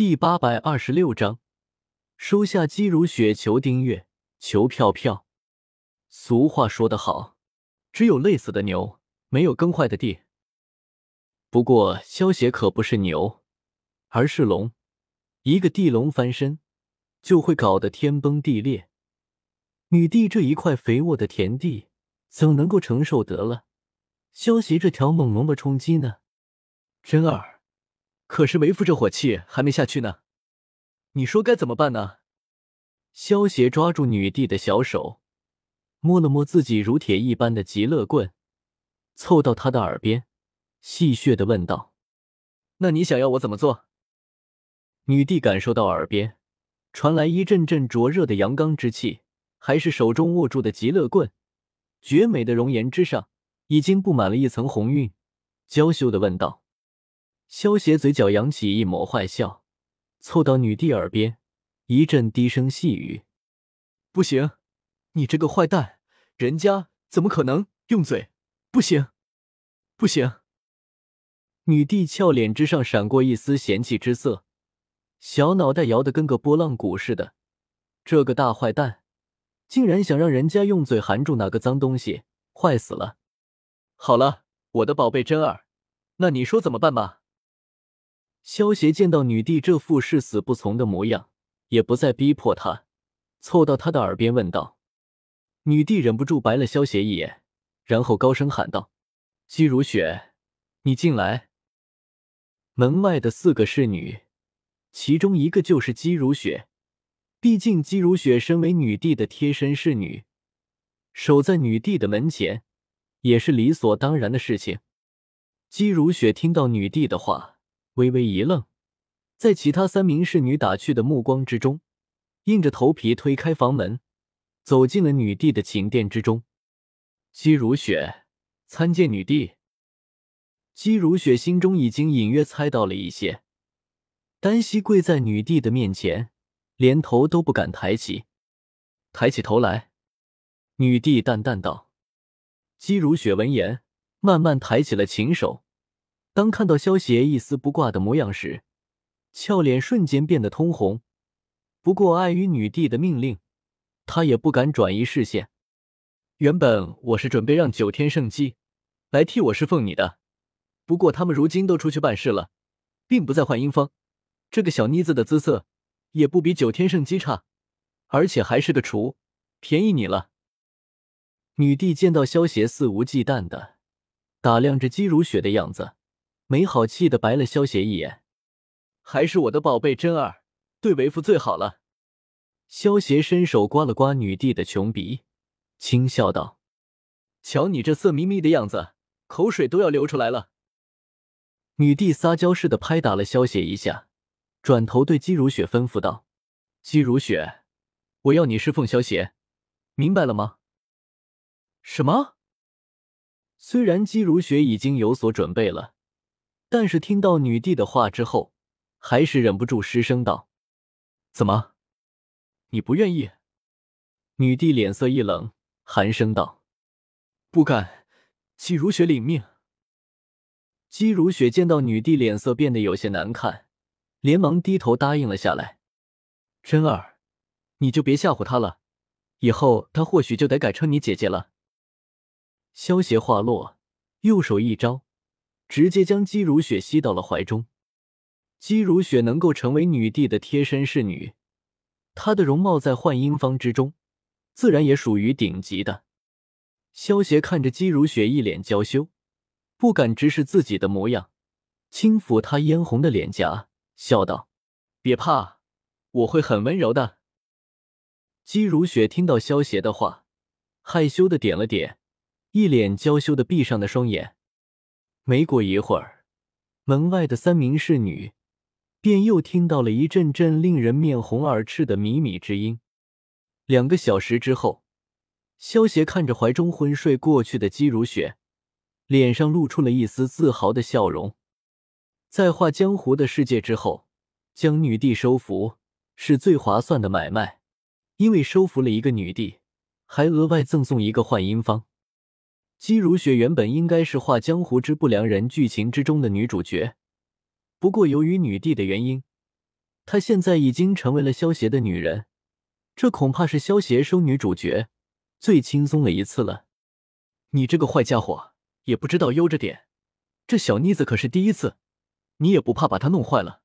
第八百二十六章，收下姬如雪，求订阅，求票票。俗话说得好，只有累死的牛，没有耕坏的地。不过萧邪可不是牛，而是龙。一个地龙翻身，就会搞得天崩地裂。女帝这一块肥沃的田地，怎能够承受得了萧邪这条猛龙的冲击呢？真儿。可是为父这火气还没下去呢，你说该怎么办呢？萧邪抓住女帝的小手，摸了摸自己如铁一般的极乐棍，凑到她的耳边，戏谑的问道：“那你想要我怎么做？”女帝感受到耳边传来一阵阵灼热的阳刚之气，还是手中握住的极乐棍，绝美的容颜之上已经布满了一层红晕，娇羞的问道。萧邪嘴角扬起一抹坏笑，凑到女帝耳边，一阵低声细语：“不行，你这个坏蛋，人家怎么可能用嘴？不行，不行！”女帝俏脸之上闪过一丝嫌弃之色，小脑袋摇得跟个拨浪鼓似的。这个大坏蛋，竟然想让人家用嘴含住哪个脏东西，坏死了！好了，我的宝贝真儿，那你说怎么办吧？萧邪见到女帝这副誓死不从的模样，也不再逼迫她，凑到她的耳边问道。女帝忍不住白了萧邪一眼，然后高声喊道：“姬如雪，你进来。”门外的四个侍女，其中一个就是姬如雪。毕竟姬如雪身为女帝的贴身侍女，守在女帝的门前，也是理所当然的事情。姬如雪听到女帝的话。微微一愣，在其他三名侍女打趣的目光之中，硬着头皮推开房门，走进了女帝的寝殿之中。姬如雪参见女帝。姬如雪心中已经隐约猜到了一些，单膝跪在女帝的面前，连头都不敢抬起。抬起头来，女帝淡淡道。姬如雪闻言，慢慢抬起了琴手。当看到萧邪一丝不挂的模样时，俏脸瞬间变得通红。不过碍于女帝的命令，他也不敢转移视线。原本我是准备让九天圣姬来替我侍奉你的，不过他们如今都出去办事了，并不在幻音坊。这个小妮子的姿色也不比九天圣姬差，而且还是个厨，便宜你了。女帝见到萧邪肆无忌惮的打量着姬如雪的样子。没好气的白了萧邪一眼，还是我的宝贝真儿对为父最好了。萧邪伸手刮了刮女帝的穷鼻，轻笑道：“瞧你这色眯眯的样子，口水都要流出来了。”女帝撒娇似的拍打了萧邪一下，转头对姬如雪吩咐道：“姬如雪，我要你侍奉萧邪，明白了吗？”什么？虽然姬如雪已经有所准备了。但是听到女帝的话之后，还是忍不住失声道：“怎么，你不愿意？”女帝脸色一冷，寒声道：“不敢。”姬如雪领命。姬如雪见到女帝脸色变得有些难看，连忙低头答应了下来：“真儿，你就别吓唬她了，以后她或许就得改称你姐姐了。”萧邪话落，右手一招。直接将姬如雪吸到了怀中。姬如雪能够成为女帝的贴身侍女，她的容貌在幻音坊之中，自然也属于顶级的。萧邪看着姬如雪一脸娇羞，不敢直视自己的模样，轻抚她嫣红的脸颊，笑道：“别怕，我会很温柔的。”姬如雪听到萧邪的话，害羞的点了点，一脸娇羞的闭上的双眼。没过一会儿，门外的三名侍女便又听到了一阵阵令人面红耳赤的靡靡之音。两个小时之后，萧邪看着怀中昏睡过去的姬如雪，脸上露出了一丝自豪的笑容。在画江湖的世界之后，将女帝收服是最划算的买卖，因为收服了一个女帝，还额外赠送一个幻音方。姬如雪原本应该是《画江湖之不良人》剧情之中的女主角，不过由于女帝的原因，她现在已经成为了萧邪的女人，这恐怕是萧邪收女主角最轻松的一次了。你这个坏家伙，也不知道悠着点，这小妮子可是第一次，你也不怕把她弄坏了？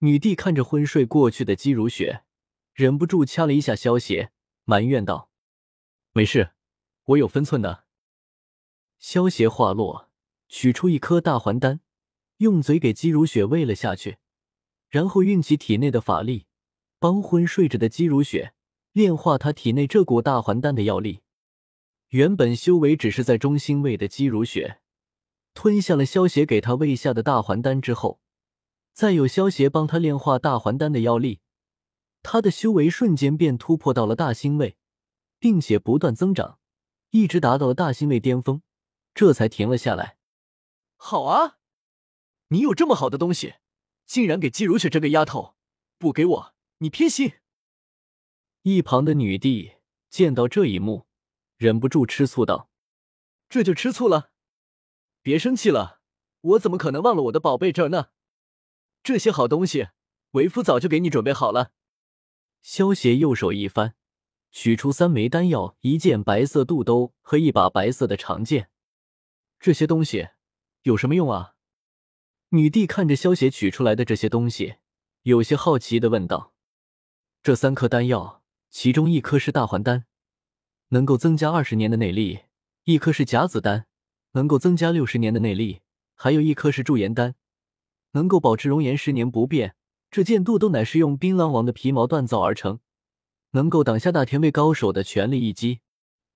女帝看着昏睡过去的姬如雪，忍不住掐了一下萧邪，埋怨道：“没事，我有分寸的。”萧邪话落，取出一颗大还丹，用嘴给姬如雪喂了下去，然后运起体内的法力，帮昏睡着的姬如雪炼化她体内这股大还丹的药力。原本修为只是在中心位的姬如雪，吞下了萧邪给她喂下的大还丹之后。再有萧邪帮他炼化大还丹的药力，他的修为瞬间便突破到了大星位，并且不断增长，一直达到了大星位巅峰，这才停了下来。好啊，你有这么好的东西，竟然给姬如雪这个丫头，不给我，你偏心！一旁的女帝见到这一幕，忍不住吃醋道：“这就吃醋了？别生气了，我怎么可能忘了我的宝贝这儿呢？”这些好东西，为夫早就给你准备好了。萧邪右手一翻，取出三枚丹药、一件白色肚兜和一把白色的长剑。这些东西有什么用啊？女帝看着萧邪取出来的这些东西，有些好奇的问道：“这三颗丹药，其中一颗是大还丹，能够增加二十年的内力；一颗是甲子丹，能够增加六十年的内力；还有一颗是驻颜丹。”能够保持容颜十年不变，这剑肚都乃是用槟榔王的皮毛锻造而成，能够挡下大天位高手的全力一击。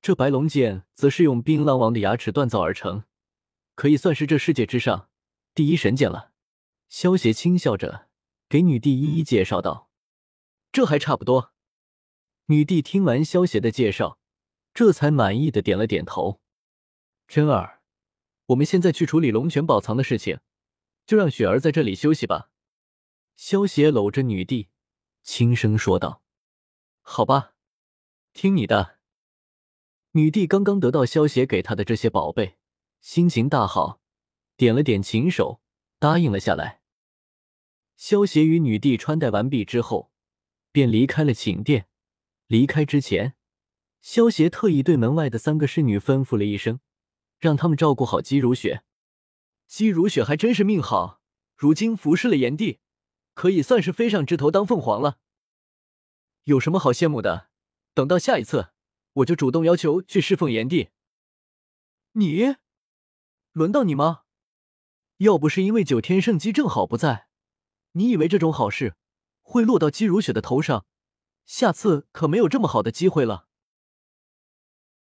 这白龙剑则是用槟榔王的牙齿锻造而成，可以算是这世界之上第一神剑了。萧邪轻笑着给女帝一一介绍道：“这还差不多。”女帝听完萧邪的介绍，这才满意的点了点头。真儿，我们现在去处理龙泉宝藏的事情。就让雪儿在这里休息吧。”萧邪搂着女帝，轻声说道。“好吧，听你的。”女帝刚刚得到萧邪给她的这些宝贝，心情大好，点了点琴手，答应了下来。萧邪与女帝穿戴完毕之后，便离开了寝殿。离开之前，萧邪特意对门外的三个侍女吩咐了一声，让他们照顾好姬如雪。姬如雪还真是命好，如今服侍了炎帝，可以算是飞上枝头当凤凰了。有什么好羡慕的？等到下一次，我就主动要求去侍奉炎帝。你，轮到你吗？要不是因为九天圣姬正好不在，你以为这种好事会落到姬如雪的头上？下次可没有这么好的机会了。